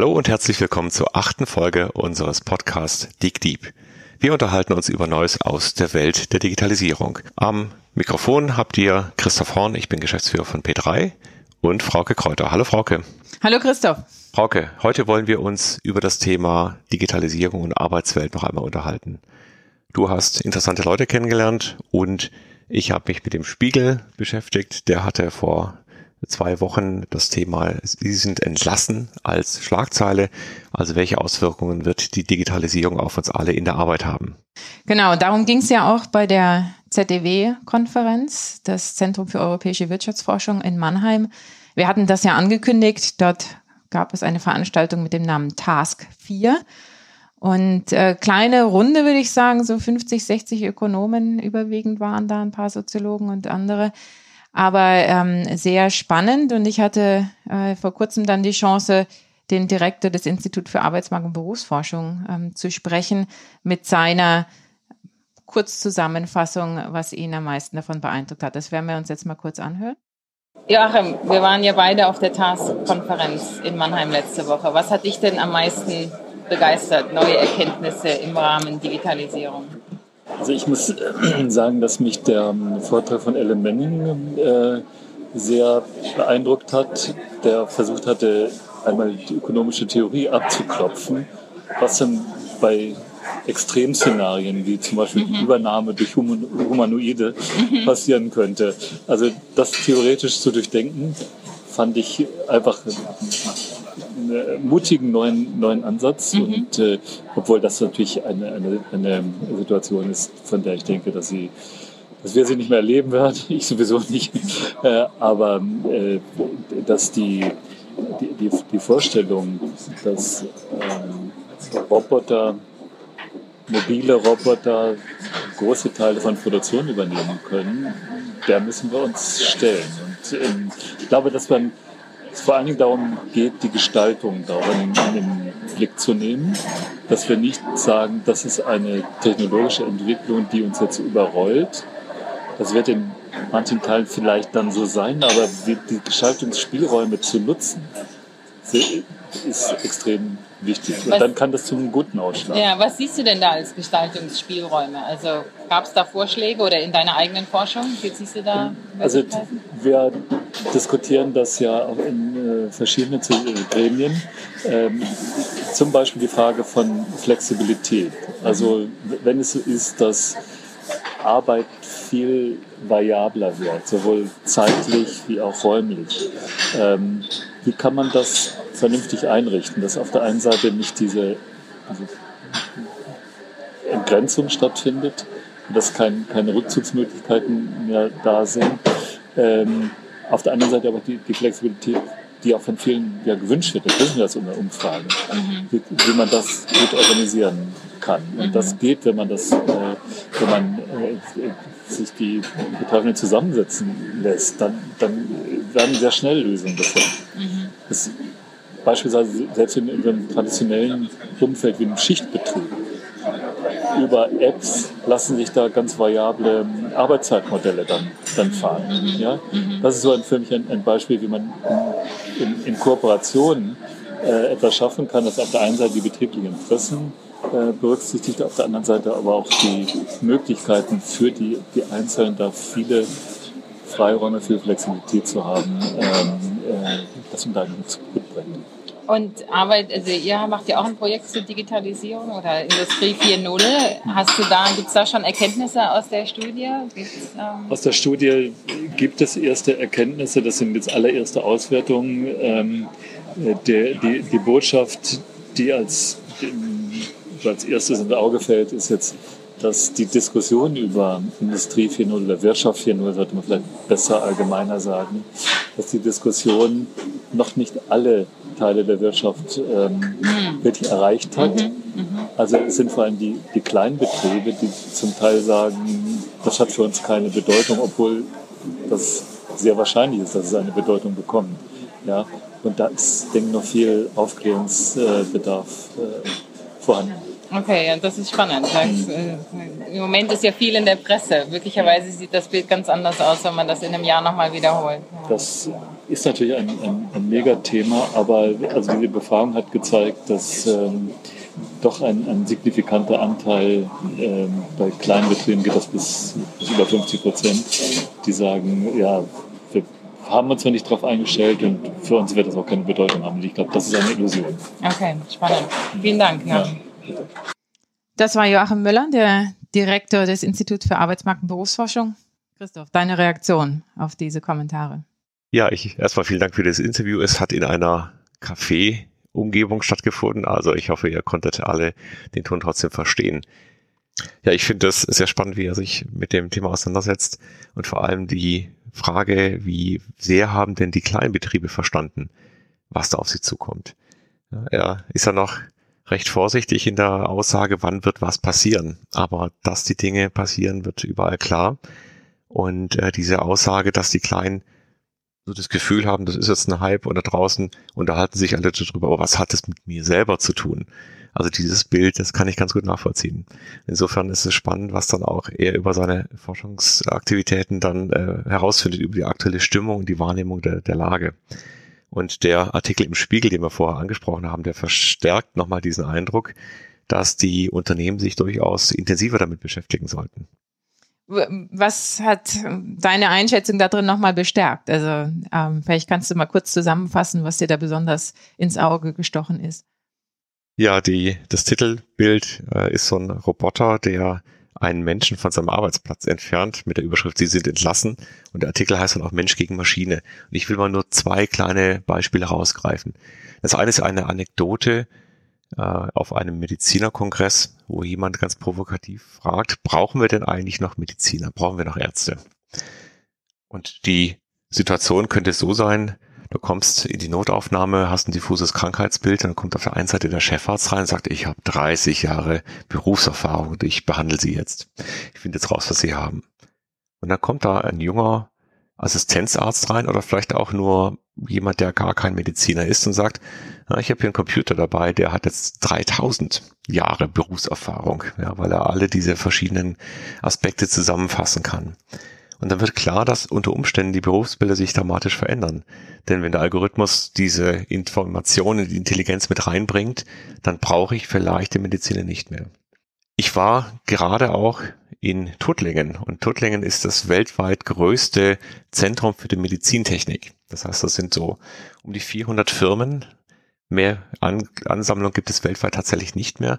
Hallo und herzlich willkommen zur achten Folge unseres Podcasts Dig Deep. Wir unterhalten uns über Neues aus der Welt der Digitalisierung. Am Mikrofon habt ihr Christoph Horn, ich bin Geschäftsführer von P3 und Frauke Kräuter. Hallo Frauke. Hallo Christoph. Frauke, heute wollen wir uns über das Thema Digitalisierung und Arbeitswelt noch einmal unterhalten. Du hast interessante Leute kennengelernt und ich habe mich mit dem Spiegel beschäftigt. Der hatte vor zwei Wochen das Thema, Sie sind entlassen als Schlagzeile. Also welche Auswirkungen wird die Digitalisierung auf uns alle in der Arbeit haben? Genau, darum ging es ja auch bei der ZDW-Konferenz, das Zentrum für europäische Wirtschaftsforschung in Mannheim. Wir hatten das ja angekündigt. Dort gab es eine Veranstaltung mit dem Namen Task 4. Und äh, kleine Runde, würde ich sagen, so 50, 60 Ökonomen überwiegend waren da, ein paar Soziologen und andere aber ähm, sehr spannend. Und ich hatte äh, vor kurzem dann die Chance, den Direktor des Institut für Arbeitsmarkt und Berufsforschung ähm, zu sprechen mit seiner Kurzzusammenfassung, was ihn am meisten davon beeindruckt hat. Das werden wir uns jetzt mal kurz anhören. Joachim, wir waren ja beide auf der TAS-Konferenz in Mannheim letzte Woche. Was hat dich denn am meisten begeistert? Neue Erkenntnisse im Rahmen Digitalisierung? Also ich muss äh, sagen, dass mich der ähm, Vortrag von Ellen Manning äh, sehr beeindruckt hat, der versucht hatte, einmal die ökonomische Theorie abzuklopfen, was dann bei Extremszenarien wie zum Beispiel mhm. Übernahme durch Humanoide mhm. passieren könnte. Also das theoretisch zu durchdenken, fand ich einfach einen mutigen neuen, neuen Ansatz. Mhm. Und äh, obwohl das natürlich eine, eine, eine Situation ist, von der ich denke, dass sie dass wir sie nicht mehr erleben werden, ich sowieso nicht, äh, aber äh, dass die, die, die, die Vorstellung, dass ähm, Roboter, mobile Roboter große Teile von Produktion übernehmen können, der müssen wir uns stellen. Und ähm, ich glaube, dass man es vor allen Dingen darum geht, die Gestaltung darin in den Blick zu nehmen, dass wir nicht sagen, das ist eine technologische Entwicklung, die uns jetzt überrollt. Das wird in manchen Teilen vielleicht dann so sein, aber die Gestaltungsspielräume zu nutzen, ist extrem wichtig. Und was, dann kann das zum Guten ausschlagen. Ja, was siehst du denn da als Gestaltungsspielräume? Also gab es da Vorschläge oder in deiner eigenen Forschung? Wie siehst du da? Also wir diskutieren das ja auch in äh, verschiedenen Gremien. Ähm, zum Beispiel die Frage von Flexibilität. Also wenn es so ist, dass Arbeit viel variabler wird, sowohl zeitlich wie auch räumlich. Ähm, wie kann man das vernünftig einrichten, dass auf der einen Seite nicht diese, diese Entgrenzung stattfindet, dass kein, keine Rückzugsmöglichkeiten mehr da sind. Ähm, auf der anderen Seite aber die, die Flexibilität, die auch von vielen ja gewünscht wird, das wissen wir aus unseren Umfragen, mhm. wie, wie, man das gut organisieren kann. Und mhm. das geht, wenn man das, äh, wenn man äh, sich die Betreffenden zusammensetzen lässt, dann, dann werden sehr schnell Lösungen gefunden. Mhm. Das, beispielsweise selbst in, in einem traditionellen Umfeld wie einem Schichtbetrieb über Apps lassen sich da ganz variable Arbeitszeitmodelle dann, dann fahren. Mhm. Ja? Mhm. Das ist so ein, für mich ein, ein Beispiel, wie man in, in, in Kooperationen äh, etwas schaffen kann, das auf der einen Seite die betrieblichen Interessen äh, berücksichtigt, auf der anderen Seite aber auch die Möglichkeiten für die, die Einzelnen, da viele Freiräume, viel Flexibilität zu haben, ähm, äh, das in deinem gut bringt. Und Arbeit, also ihr macht ja auch ein Projekt zur Digitalisierung oder Industrie 4.0. Hast du da, gibt es da schon Erkenntnisse aus der Studie? Ähm aus der Studie gibt es erste Erkenntnisse, das sind jetzt allererste Auswertungen. Ähm, der, die, die Botschaft, die als, als erstes ins Auge fällt, ist jetzt, dass die Diskussion über Industrie 4.0 oder Wirtschaft 4.0, sollte man vielleicht besser allgemeiner sagen, dass die Diskussion noch nicht alle Teile der Wirtschaft ähm, mhm. wirklich erreicht hat. Mhm. Mhm. Also es sind vor allem die, die kleinen Betriebe, die zum Teil sagen, das hat für uns keine Bedeutung, obwohl das sehr wahrscheinlich ist, dass es eine Bedeutung bekommt. Ja? Und da ist, denke ich, noch viel Aufklärungsbedarf äh, vorhanden. Okay, das ist spannend. Das, äh, Im Moment ist ja viel in der Presse. Möglicherweise sieht das Bild ganz anders aus, wenn man das in einem Jahr nochmal wiederholt. Das ist natürlich ein, ein, ein Megathema, aber also diese Befragung hat gezeigt, dass ähm, doch ein, ein signifikanter Anteil ähm, bei kleinen Betrieben geht das bis, bis über 50 Prozent, die sagen, ja, haben uns zwar nicht darauf eingestellt und für uns wird das auch keine Bedeutung haben. Ich glaube, das ist eine Illusion. Okay, spannend. Vielen Dank. Ja. Das war Joachim Müller, der Direktor des Instituts für Arbeitsmarkt und Berufsforschung. Christoph, deine Reaktion auf diese Kommentare? Ja, ich erstmal vielen Dank für das Interview. Es hat in einer Café-Umgebung stattgefunden. Also ich hoffe, ihr konntet alle den Ton trotzdem verstehen. Ja, ich finde das sehr spannend, wie er sich mit dem Thema auseinandersetzt und vor allem die Frage, wie sehr haben denn die Kleinbetriebe verstanden, was da auf sie zukommt. Er ist ja noch recht vorsichtig in der Aussage, wann wird was passieren. Aber dass die Dinge passieren, wird überall klar. Und äh, diese Aussage, dass die Kleinen so das Gefühl haben, das ist jetzt ein Hype und da draußen unterhalten sich alle darüber, aber was hat das mit mir selber zu tun? Also dieses Bild, das kann ich ganz gut nachvollziehen. Insofern ist es spannend, was dann auch er über seine Forschungsaktivitäten dann äh, herausfindet, über die aktuelle Stimmung und die Wahrnehmung der, der Lage. Und der Artikel im Spiegel, den wir vorher angesprochen haben, der verstärkt nochmal diesen Eindruck, dass die Unternehmen sich durchaus intensiver damit beschäftigen sollten. Was hat deine Einschätzung da drin nochmal bestärkt? Also ähm, vielleicht kannst du mal kurz zusammenfassen, was dir da besonders ins Auge gestochen ist. Ja, die, das Titelbild äh, ist so ein Roboter, der einen Menschen von seinem Arbeitsplatz entfernt mit der Überschrift Sie sind entlassen und der Artikel heißt dann auch Mensch gegen Maschine. Und ich will mal nur zwei kleine Beispiele rausgreifen. Das eine ist eine Anekdote äh, auf einem Medizinerkongress, wo jemand ganz provokativ fragt, brauchen wir denn eigentlich noch Mediziner? Brauchen wir noch Ärzte? Und die Situation könnte so sein, Du kommst in die Notaufnahme, hast ein diffuses Krankheitsbild, dann kommt auf der einen Seite der Chefarzt rein und sagt, ich habe 30 Jahre Berufserfahrung und ich behandle Sie jetzt. Ich finde jetzt raus, was Sie haben. Und dann kommt da ein junger Assistenzarzt rein oder vielleicht auch nur jemand, der gar kein Mediziner ist und sagt, na, ich habe hier einen Computer dabei, der hat jetzt 3000 Jahre Berufserfahrung, ja, weil er alle diese verschiedenen Aspekte zusammenfassen kann. Und dann wird klar, dass unter Umständen die Berufsbilder sich dramatisch verändern. Denn wenn der Algorithmus diese Informationen, die Intelligenz mit reinbringt, dann brauche ich vielleicht den Mediziner nicht mehr. Ich war gerade auch in Tuttlingen und Tuttlingen ist das weltweit größte Zentrum für die Medizintechnik. Das heißt, das sind so um die 400 Firmen, mehr An Ansammlung gibt es weltweit tatsächlich nicht mehr,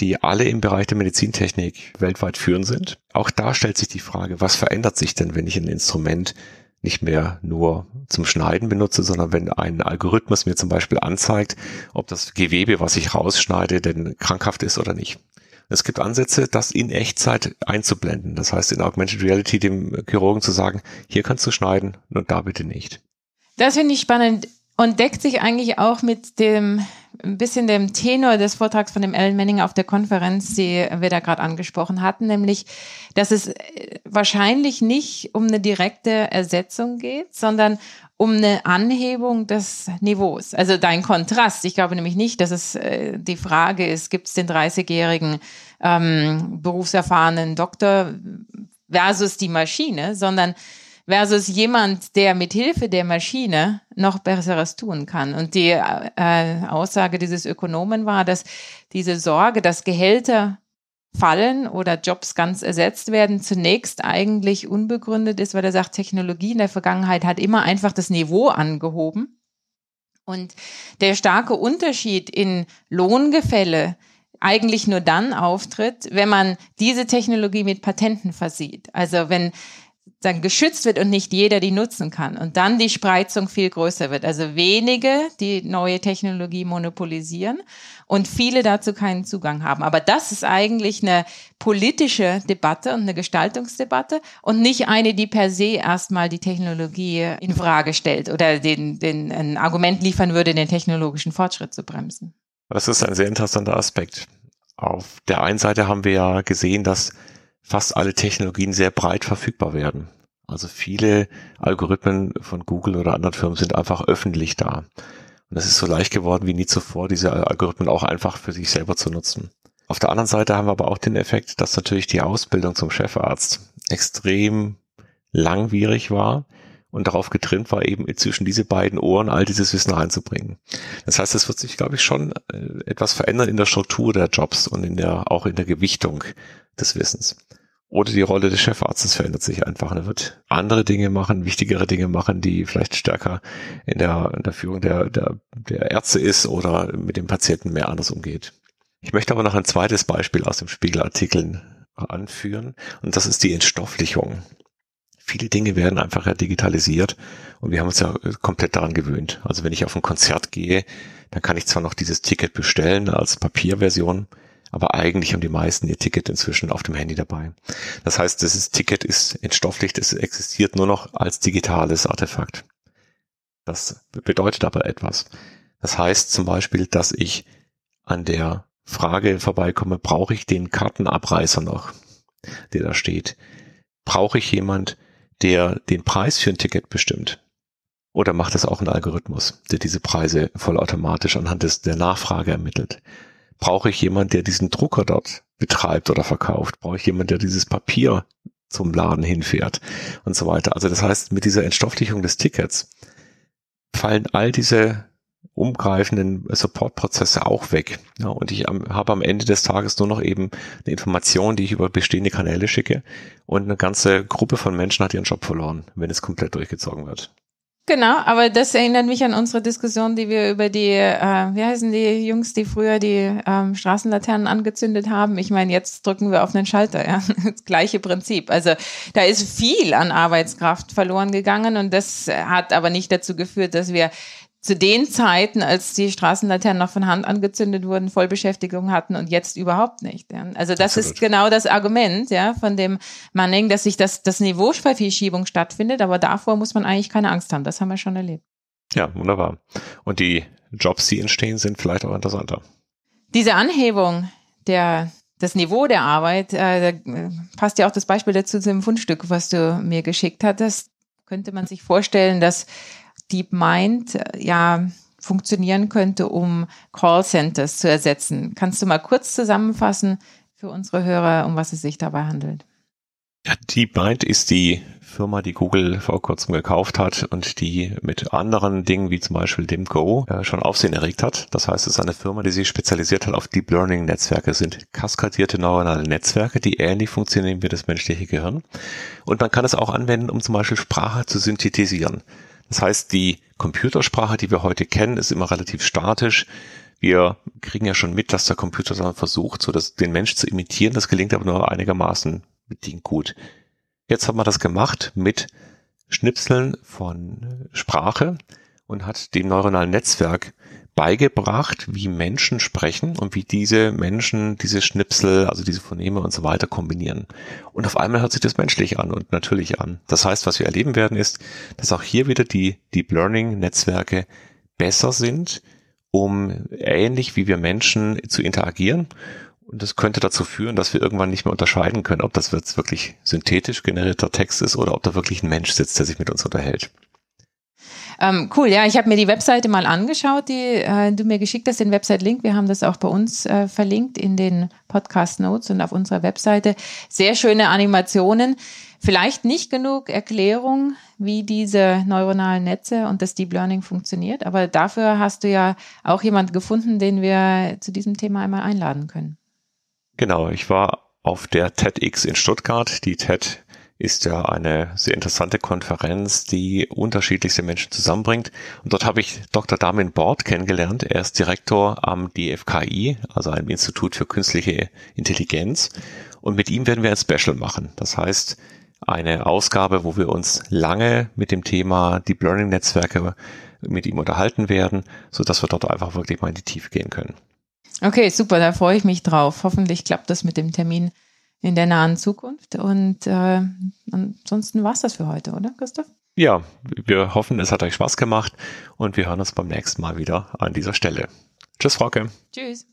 die alle im Bereich der Medizintechnik weltweit führend sind. Auch da stellt sich die Frage, was verändert sich denn, wenn ich ein Instrument nicht mehr nur zum Schneiden benutze, sondern wenn ein Algorithmus mir zum Beispiel anzeigt, ob das Gewebe, was ich rausschneide, denn krankhaft ist oder nicht. Es gibt Ansätze, das in Echtzeit einzublenden. Das heißt, in Augmented Reality dem Chirurgen zu sagen, hier kannst du schneiden und da bitte nicht. Das finde ich spannend und deckt sich eigentlich auch mit dem ein bisschen dem Tenor des Vortrags von dem Ellen Manning auf der Konferenz, die wir da gerade angesprochen hatten, nämlich, dass es äh, wahrscheinlich nicht um eine direkte Ersetzung geht, sondern um eine Anhebung des Niveaus. Also dein Kontrast. Ich glaube nämlich nicht, dass es äh, die Frage ist, gibt es den 30-jährigen ähm, berufserfahrenen Doktor versus die Maschine, sondern versus jemand, der mit Hilfe der Maschine noch Besseres tun kann. Und die äh, Aussage dieses Ökonomen war, dass diese Sorge, dass Gehälter fallen oder Jobs ganz ersetzt werden, zunächst eigentlich unbegründet ist, weil er sagt, Technologie in der Vergangenheit hat immer einfach das Niveau angehoben. Und der starke Unterschied in Lohngefälle eigentlich nur dann auftritt, wenn man diese Technologie mit Patenten versieht. Also wenn dann geschützt wird und nicht jeder die nutzen kann. Und dann die Spreizung viel größer wird. Also wenige, die neue Technologie monopolisieren und viele dazu keinen Zugang haben. Aber das ist eigentlich eine politische Debatte und eine Gestaltungsdebatte und nicht eine, die per se erstmal die Technologie in Frage stellt oder den, den, ein Argument liefern würde, den technologischen Fortschritt zu bremsen. Das ist ein sehr interessanter Aspekt. Auf der einen Seite haben wir ja gesehen, dass fast alle Technologien sehr breit verfügbar werden. Also viele Algorithmen von Google oder anderen Firmen sind einfach öffentlich da. Und es ist so leicht geworden wie nie zuvor, diese Algorithmen auch einfach für sich selber zu nutzen. Auf der anderen Seite haben wir aber auch den Effekt, dass natürlich die Ausbildung zum Chefarzt extrem langwierig war und darauf getrimmt war, eben zwischen diese beiden Ohren all dieses Wissen reinzubringen. Das heißt, es wird sich, glaube ich, schon äh, etwas verändern in der Struktur der Jobs und in der, auch in der Gewichtung des Wissens. Oder die Rolle des Chefarztes verändert sich einfach. Er wird andere Dinge machen, wichtigere Dinge machen, die vielleicht stärker in der, in der Führung der, der, der Ärzte ist oder mit dem Patienten mehr anders umgeht. Ich möchte aber noch ein zweites Beispiel aus dem Spiegelartikel anführen und das ist die Entstofflichung viele Dinge werden einfach digitalisiert und wir haben uns ja komplett daran gewöhnt. Also wenn ich auf ein Konzert gehe, dann kann ich zwar noch dieses Ticket bestellen als Papierversion, aber eigentlich haben die meisten ihr Ticket inzwischen auf dem Handy dabei. Das heißt, dieses Ticket ist entstofflicht, es existiert nur noch als digitales Artefakt. Das bedeutet aber etwas. Das heißt zum Beispiel, dass ich an der Frage vorbeikomme, brauche ich den Kartenabreißer noch, der da steht? Brauche ich jemand, der den Preis für ein Ticket bestimmt? Oder macht es auch ein Algorithmus, der diese Preise vollautomatisch anhand des, der Nachfrage ermittelt? Brauche ich jemand, der diesen Drucker dort betreibt oder verkauft? Brauche ich jemand, der dieses Papier zum Laden hinfährt und so weiter? Also das heißt, mit dieser Entstofflichung des Tickets fallen all diese umgreifenden Supportprozesse auch weg. Ja, und ich am, habe am Ende des Tages nur noch eben eine Information, die ich über bestehende Kanäle schicke und eine ganze Gruppe von Menschen hat ihren Job verloren, wenn es komplett durchgezogen wird. Genau, aber das erinnert mich an unsere Diskussion, die wir über die, äh, wie heißen die Jungs, die früher die ähm, Straßenlaternen angezündet haben. Ich meine, jetzt drücken wir auf einen Schalter, ja. Das gleiche Prinzip. Also da ist viel an Arbeitskraft verloren gegangen und das hat aber nicht dazu geführt, dass wir zu den Zeiten, als die Straßenlaternen noch von Hand angezündet wurden, Vollbeschäftigung hatten und jetzt überhaupt nicht. Ja. Also das Absolut. ist genau das Argument, ja, von dem Manning, dass sich das, das Niveauverschiebung stattfindet, aber davor muss man eigentlich keine Angst haben. Das haben wir schon erlebt. Ja, wunderbar. Und die Jobs, die entstehen, sind vielleicht auch interessanter. Diese Anhebung der das Niveau der Arbeit, äh, da passt ja auch das Beispiel dazu zu dem Fundstück, was du mir geschickt hattest. Könnte man sich vorstellen, dass DeepMind äh, ja funktionieren könnte, um Callcenters zu ersetzen. Kannst du mal kurz zusammenfassen für unsere Hörer, um was es sich dabei handelt? Ja, DeepMind ist die Firma, die Google vor kurzem gekauft hat und die mit anderen Dingen wie zum Beispiel dem Go äh, schon Aufsehen erregt hat. Das heißt, es ist eine Firma, die sich spezialisiert hat auf Deep Learning Netzwerke. Sind kaskadierte neuronale Netzwerke, die ähnlich funktionieren wie das menschliche Gehirn. Und man kann es auch anwenden, um zum Beispiel Sprache zu synthetisieren. Das heißt, die Computersprache, die wir heute kennen, ist immer relativ statisch. Wir kriegen ja schon mit, dass der Computer dann versucht, so dass den Mensch zu imitieren. Das gelingt aber nur einigermaßen bedingt gut. Jetzt hat man das gemacht mit Schnipseln von Sprache und hat dem neuronalen Netzwerk beigebracht, wie Menschen sprechen und wie diese Menschen diese Schnipsel, also diese Phoneme und so weiter kombinieren. Und auf einmal hört sich das menschlich an und natürlich an. Das heißt, was wir erleben werden, ist, dass auch hier wieder die Deep Learning Netzwerke besser sind, um ähnlich wie wir Menschen zu interagieren. Und das könnte dazu führen, dass wir irgendwann nicht mehr unterscheiden können, ob das jetzt wirklich synthetisch generierter Text ist oder ob da wirklich ein Mensch sitzt, der sich mit uns unterhält. Ähm, cool, ja, ich habe mir die Webseite mal angeschaut, die äh, du mir geschickt hast, den Website-Link. Wir haben das auch bei uns äh, verlinkt in den Podcast-Notes und auf unserer Webseite. Sehr schöne Animationen. Vielleicht nicht genug Erklärung, wie diese neuronalen Netze und das Deep Learning funktioniert, aber dafür hast du ja auch jemand gefunden, den wir zu diesem Thema einmal einladen können. Genau, ich war auf der TEDx in Stuttgart. Die TED ist ja eine sehr interessante Konferenz, die unterschiedlichste Menschen zusammenbringt. Und dort habe ich Dr. Damin Bord kennengelernt. Er ist Direktor am DFKI, also einem Institut für künstliche Intelligenz. Und mit ihm werden wir ein Special machen. Das heißt, eine Ausgabe, wo wir uns lange mit dem Thema Deep Learning Netzwerke mit ihm unterhalten werden, so dass wir dort einfach wirklich mal in die Tiefe gehen können. Okay, super, da freue ich mich drauf. Hoffentlich klappt das mit dem Termin in der nahen Zukunft. Und äh, ansonsten war es das für heute, oder, Christoph? Ja, wir hoffen, es hat euch Spaß gemacht und wir hören uns beim nächsten Mal wieder an dieser Stelle. Tschüss, Frauke. Tschüss.